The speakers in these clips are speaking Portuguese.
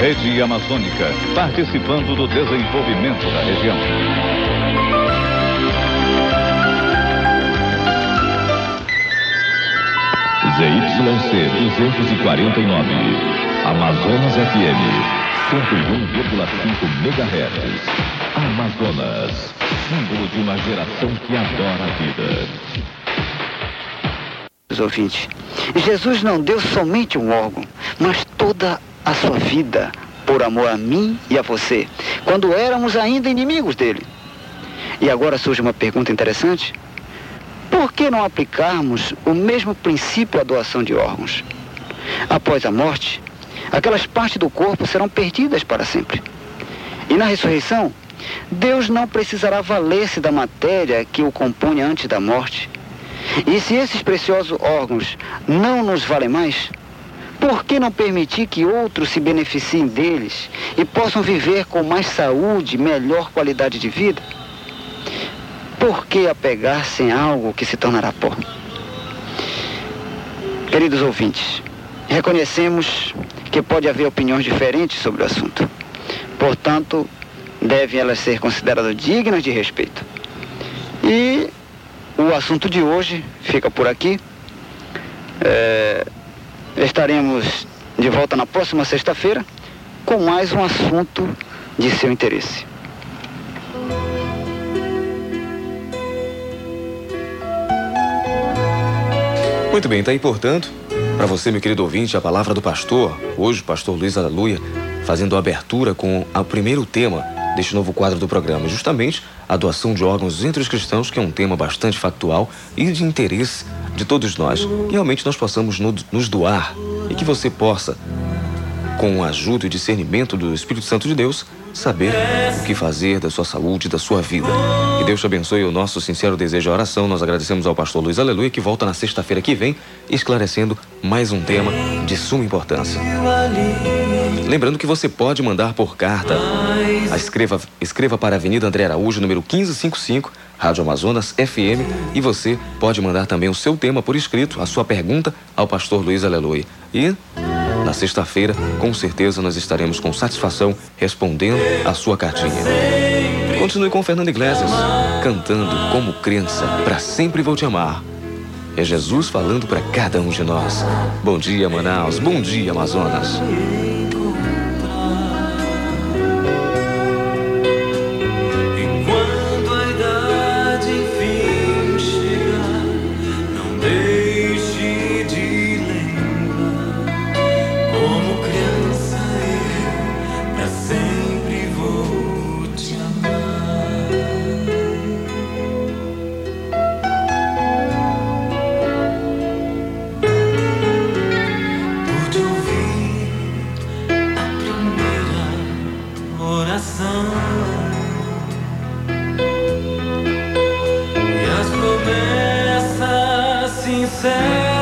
Rede Amazônica, participando do desenvolvimento da região. ZYC 249, Amazonas FM, 101,5 MHz. Amazonas, símbolo de uma geração que adora a vida. Ouvintes, Jesus não deu somente um órgão, mas toda a sua vida por amor a mim e a você, quando éramos ainda inimigos dele. E agora surge uma pergunta interessante. Por que não aplicarmos o mesmo princípio à doação de órgãos? Após a morte, aquelas partes do corpo serão perdidas para sempre. E na ressurreição, Deus não precisará valer-se da matéria que o compõe antes da morte. E se esses preciosos órgãos não nos valem mais, por que não permitir que outros se beneficiem deles e possam viver com mais saúde, melhor qualidade de vida? Por que apegar-se em algo que se tornará pó? Queridos ouvintes, reconhecemos que pode haver opiniões diferentes sobre o assunto. Portanto, devem elas ser consideradas dignas de respeito. E o assunto de hoje fica por aqui. É, estaremos de volta na próxima sexta-feira com mais um assunto de seu interesse. Muito bem, está aí, portanto, para você, meu querido ouvinte, a palavra do pastor. Hoje, o pastor Luiz Aleluia, fazendo a abertura com o primeiro tema deste novo quadro do programa, justamente a doação de órgãos entre os cristãos, que é um tema bastante factual e de interesse de todos nós. Que realmente nós possamos nos doar e que você possa, com a ajuda e discernimento do Espírito Santo de Deus, saber o que fazer da sua saúde, da sua vida. Que Deus te abençoe o nosso sincero desejo e oração. Nós agradecemos ao pastor Luiz Aleluia que volta na sexta-feira que vem esclarecendo mais um tema de suma importância. Lembrando que você pode mandar por carta. Escreva, escreva para a Avenida André Araújo, número 1555, Rádio Amazonas FM, e você pode mandar também o seu tema por escrito, a sua pergunta ao pastor Luiz Aleluia. E na sexta-feira, com certeza, nós estaremos com satisfação respondendo a sua cartinha. Continue com Fernando Iglesias, cantando como crença, para sempre vou te amar. É Jesus falando para cada um de nós. Bom dia, Manaus. Bom dia, Amazonas. Como criança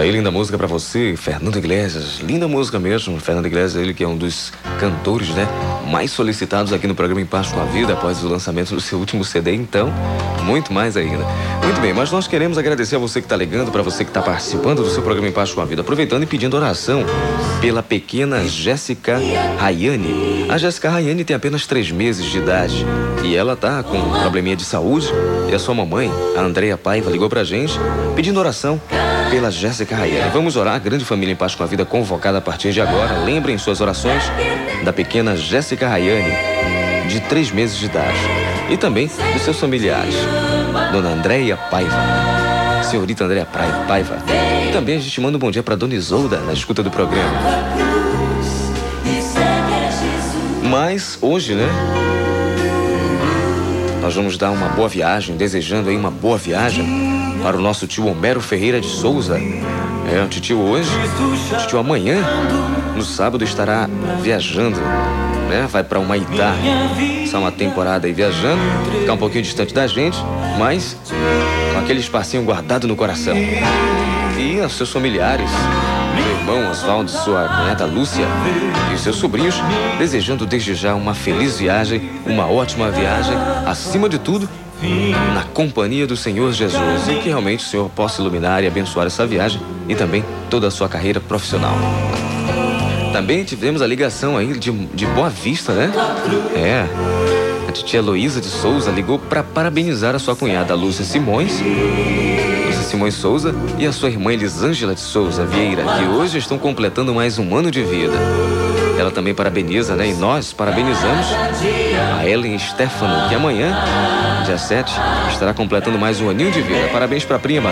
Isso aí, linda música para você, Fernando Iglesias. Linda música mesmo. Fernando Iglesias, ele que é um dos cantores, né, mais solicitados aqui no programa Em Paz com a Vida após o lançamento do seu último CD, então, muito mais ainda. Muito bem, mas nós queremos agradecer a você que está ligando, para você que está participando do seu programa Em Paz com a Vida, aproveitando e pedindo oração pela pequena Jéssica Rayane. A Jéssica Rayane tem apenas três meses de idade e ela tá com um probleminha de saúde e a sua mamãe, a Andreia Paiva, ligou pra gente pedindo oração pela Jéssica Rayane. Vamos orar, grande família em paz com a vida convocada a partir de agora. Lembrem suas orações da pequena Jéssica Rayane, de três meses de idade. E também dos seus familiares. Dona Andréia Paiva. Senhorita Andréia Paiva. E também a gente manda um bom dia para Dona Isolda, na escuta do programa. Mas hoje, né? Nós vamos dar uma boa viagem, desejando aí uma boa viagem para o nosso tio Homero Ferreira de Souza. É, o tio hoje, o tio amanhã, no sábado, estará viajando, né? Vai para Humaitá, passar uma temporada aí viajando, ficar um pouquinho distante da gente, mas com aquele espacinho guardado no coração. E aos seus familiares, meu irmão Oswaldo, sua neta Lúcia e seus sobrinhos, desejando desde já uma feliz viagem, uma ótima viagem, acima de tudo, na companhia do Senhor Jesus e que realmente o Senhor possa iluminar e abençoar essa viagem e também toda a sua carreira profissional. Também tivemos a ligação aí de, de Boa Vista, né? É. A titia Heloísa de Souza ligou para parabenizar a sua cunhada Lúcia Simões, Simões Souza e a sua irmã Elisângela de Souza Vieira, que hoje estão completando mais um ano de vida. Ela também parabeniza, né? E nós parabenizamos a Ellen Stefano, que amanhã, dia 7, estará completando mais um aninho de vida. Parabéns para a prima.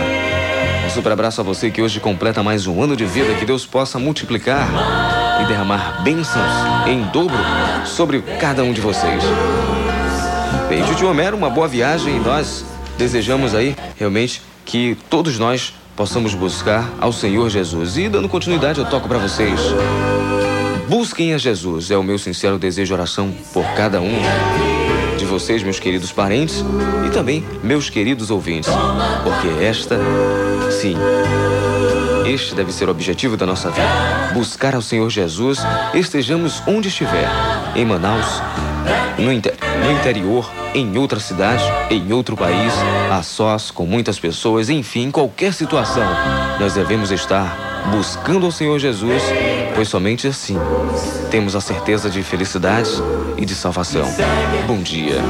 Um super abraço a você que hoje completa mais um ano de vida. Que Deus possa multiplicar e derramar bênçãos em dobro sobre cada um de vocês. Bem, Tio Homero, uma boa viagem e nós desejamos aí realmente que todos nós possamos buscar ao Senhor Jesus. E dando continuidade, eu toco para vocês. Busquem a Jesus, é o meu sincero desejo e oração por cada um de vocês, meus queridos parentes e também meus queridos ouvintes, porque esta, sim, este deve ser o objetivo da nossa vida. Buscar ao Senhor Jesus, estejamos onde estiver, em Manaus, no, inter no interior, em outra cidade, em outro país, a sós, com muitas pessoas, enfim, qualquer situação, nós devemos estar buscando ao Senhor Jesus, pois somente assim temos a certeza de felicidade e de salvação. Bom dia.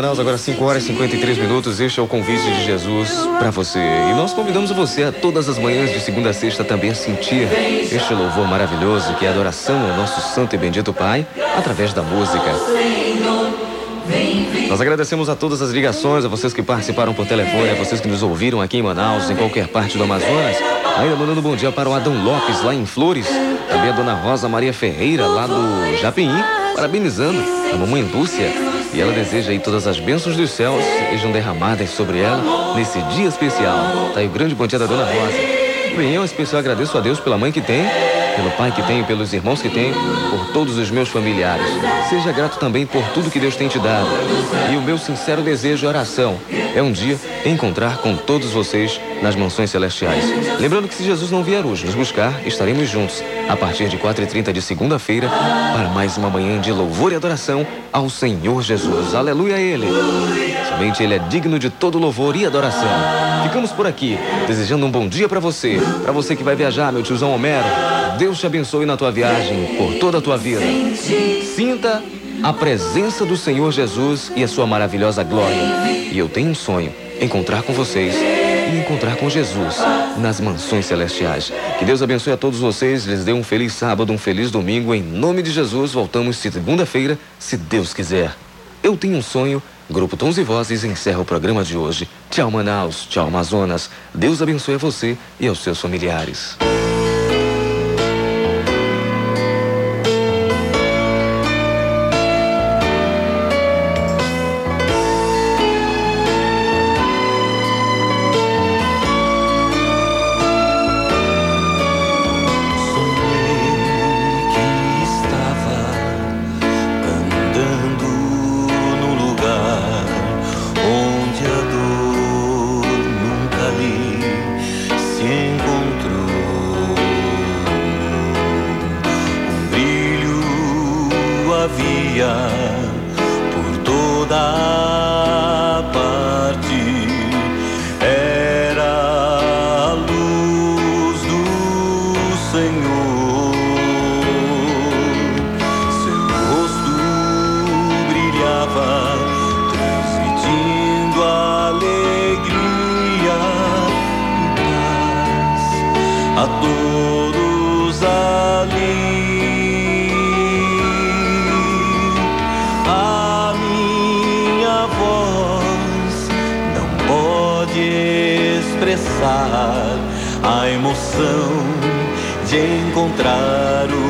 Manaus, agora 5 horas e 53 minutos. Este é o convite de Jesus para você. E nós convidamos você a todas as manhãs de segunda a sexta também a sentir este louvor maravilhoso que é a adoração ao nosso Santo e Bendito Pai através da música. Nós agradecemos a todas as ligações, a vocês que participaram por telefone, a vocês que nos ouviram aqui em Manaus, em qualquer parte do Amazonas. Ainda mandando bom dia para o Adão Lopes, lá em Flores. Também a dona Rosa Maria Ferreira, lá do Japim, parabenizando a mamãe Lúcia. E ela deseja aí todas as bênçãos dos céus sejam derramadas sobre ela nesse dia especial. Tá aí o grande bom dia da dona Rosa. Bem, eu especial agradeço a Deus pela mãe que tem pelo pai que tenho, pelos irmãos que tenho, por todos os meus familiares. Seja grato também por tudo que Deus tem te dado. E o meu sincero desejo e oração é um dia encontrar com todos vocês nas mansões celestiais. Lembrando que se Jesus não vier hoje nos buscar, estaremos juntos a partir de 4h30 de segunda-feira para mais uma manhã de louvor e adoração ao Senhor Jesus. Aleluia a Ele. Somente Ele é digno de todo louvor e adoração. Ficamos por aqui, desejando um bom dia para você, para você que vai viajar, meu tiozão Homero. Deus te abençoe na tua viagem, por toda a tua vida. Sinta a presença do Senhor Jesus e a sua maravilhosa glória. E eu tenho um sonho: encontrar com vocês e encontrar com Jesus nas mansões celestiais. Que Deus abençoe a todos vocês, lhes dê um feliz sábado, um feliz domingo. Em nome de Jesus, voltamos segunda-feira, se Deus quiser. Eu tenho um sonho. Grupo Tons e Vozes encerra o programa de hoje. Tchau, Manaus. Tchau, Amazonas. Deus abençoe a você e aos seus familiares. expressar a emoção de encontrar o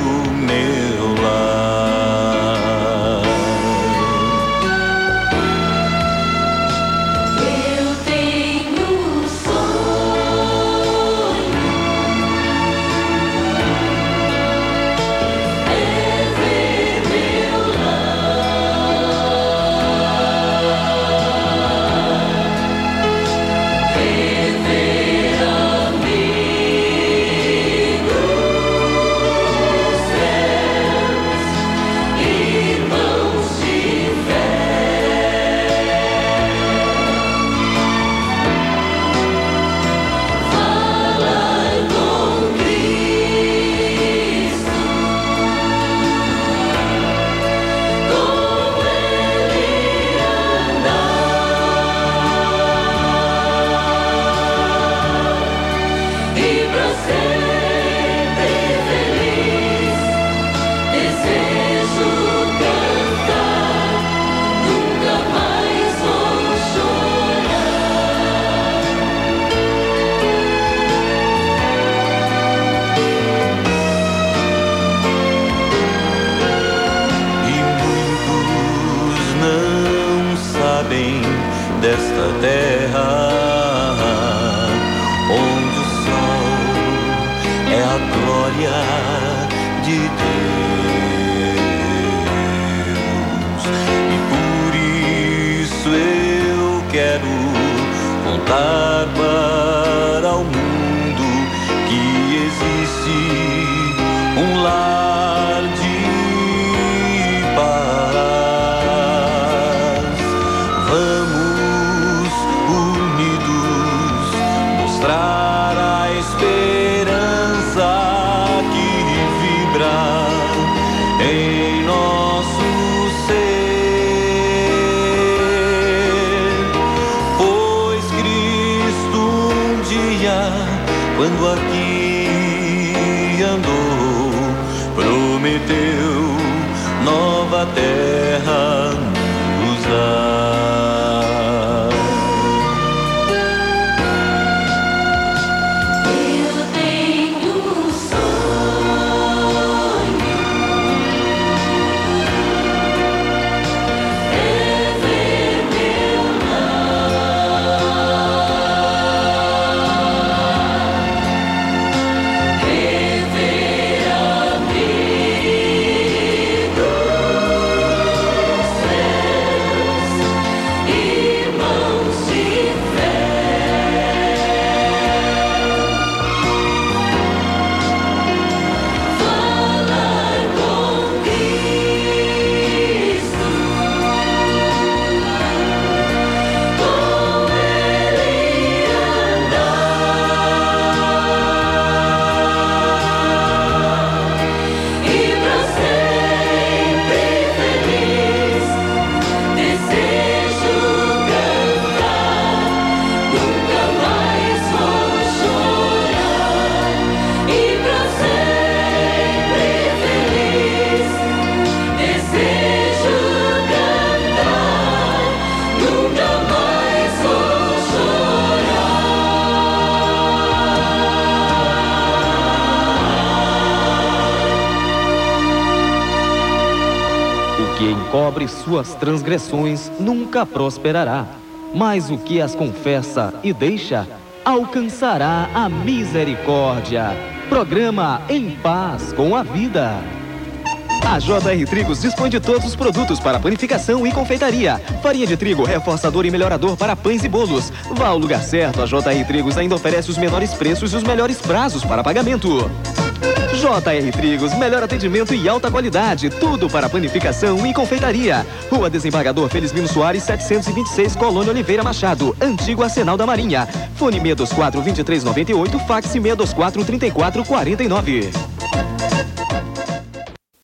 The. Suas transgressões nunca prosperará, mas o que as confessa e deixa alcançará a misericórdia. Programa Em Paz com a Vida. A JR Trigos dispõe de todos os produtos para panificação e confeitaria. Farinha de trigo, reforçador e melhorador para pães e bolos. Vá ao lugar certo, a JR Trigos ainda oferece os menores preços e os melhores prazos para pagamento. JR Trigos, melhor atendimento e alta qualidade. Tudo para panificação e confeitaria. Rua Desembargador Felizmino Soares, 726, Colônia Oliveira Machado. Antigo Arsenal da Marinha. Fone 624 2398, fax 624 3449.